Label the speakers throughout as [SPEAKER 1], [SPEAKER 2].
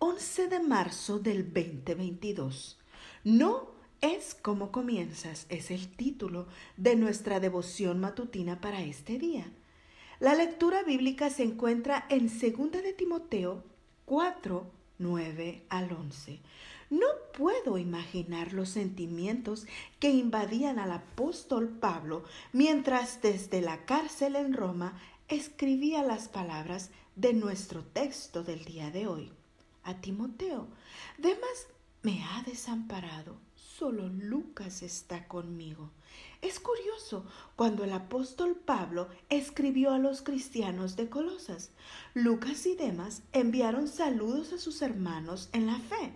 [SPEAKER 1] 11 de marzo del 2022. No es como comienzas, es el título de nuestra devoción matutina para este día. La lectura bíblica se encuentra en 2 de Timoteo 4, 9 al 11. No puedo imaginar los sentimientos que invadían al apóstol Pablo mientras desde la cárcel en Roma escribía las palabras de nuestro texto del día de hoy. A Timoteo, Demas me ha desamparado, solo Lucas está conmigo. Es curioso cuando el apóstol Pablo escribió a los cristianos de Colosas. Lucas y Demas enviaron saludos a sus hermanos en la fe.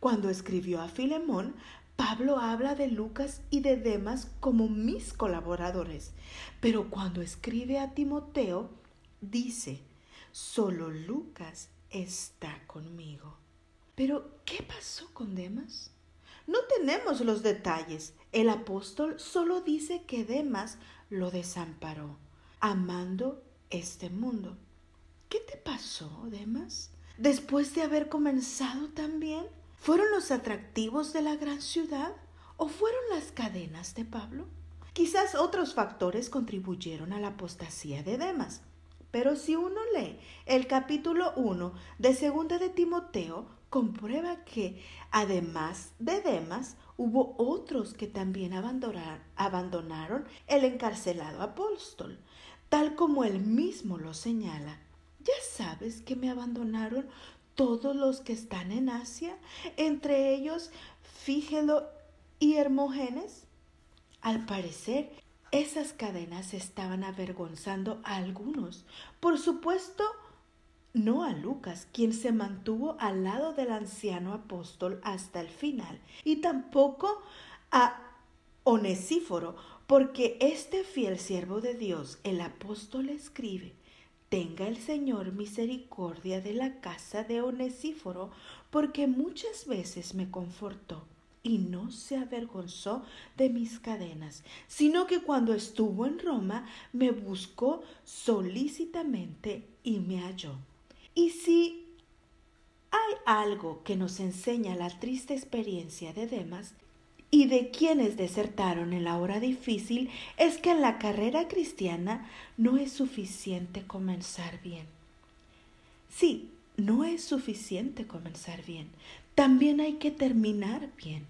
[SPEAKER 1] Cuando escribió a Filemón, Pablo habla de Lucas y de Demas como mis colaboradores, pero cuando escribe a Timoteo, dice, solo Lucas está conmigo. Pero, ¿qué pasó con Demas? No tenemos los detalles. El apóstol solo dice que Demas lo desamparó, amando este mundo. ¿Qué te pasó, Demas? Después de haber comenzado tan bien, ¿Fueron los atractivos de la gran ciudad o fueron las cadenas de Pablo? Quizás otros factores contribuyeron a la apostasía de Demas. Pero si uno lee el capítulo 1 de Segunda de Timoteo, comprueba que además de Demas hubo otros que también abandonaron el encarcelado apóstol, tal como él mismo lo señala. Ya sabes que me abandonaron todos los que están en Asia, entre ellos Fígelo y Hermógenes? Al parecer, esas cadenas estaban avergonzando a algunos. Por supuesto, no a Lucas, quien se mantuvo al lado del anciano apóstol hasta el final, y tampoco a Onesíforo, porque este fiel siervo de Dios, el apóstol, escribe, Tenga el Señor misericordia de la casa de Onesíforo, porque muchas veces me confortó y no se avergonzó de mis cadenas, sino que cuando estuvo en Roma me buscó solícitamente y me halló. Y si hay algo que nos enseña la triste experiencia de Demas, y de quienes desertaron en la hora difícil es que en la carrera cristiana no es suficiente comenzar bien. Sí, no es suficiente comenzar bien, también hay que terminar bien.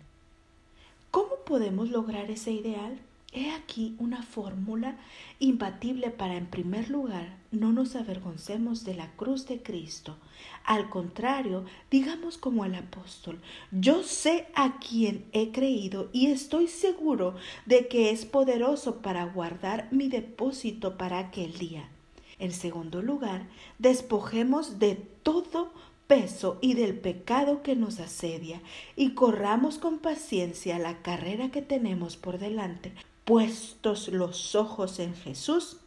[SPEAKER 1] ¿Cómo podemos lograr ese ideal? He aquí una fórmula imbatible para, en primer lugar, no nos avergoncemos de la cruz de Cristo. Al contrario, digamos como el apóstol, yo sé a quien he creído y estoy seguro de que es poderoso para guardar mi depósito para aquel día. En segundo lugar, despojemos de todo peso y del pecado que nos asedia y corramos con paciencia la carrera que tenemos por delante puestos los ojos en Jesús,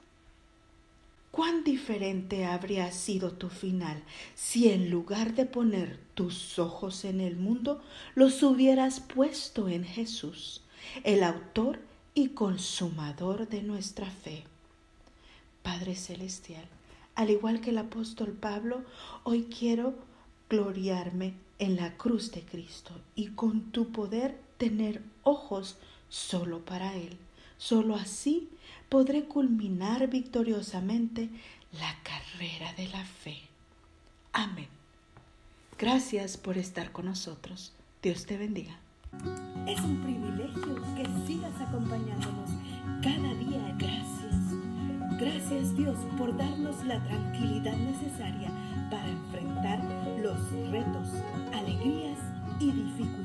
[SPEAKER 1] cuán diferente habría sido tu final si en lugar de poner tus ojos en el mundo, los hubieras puesto en Jesús, el autor y consumador de nuestra fe. Padre Celestial, al igual que el apóstol Pablo, hoy quiero gloriarme en la cruz de Cristo y con tu poder tener ojos solo para Él. Solo así podré culminar victoriosamente la carrera de la fe. Amén. Gracias por estar con nosotros. Dios te bendiga.
[SPEAKER 2] Es un privilegio que sigas acompañándonos cada día. Gracias Dios por darnos la tranquilidad necesaria para enfrentar los retos, alegrías y dificultades.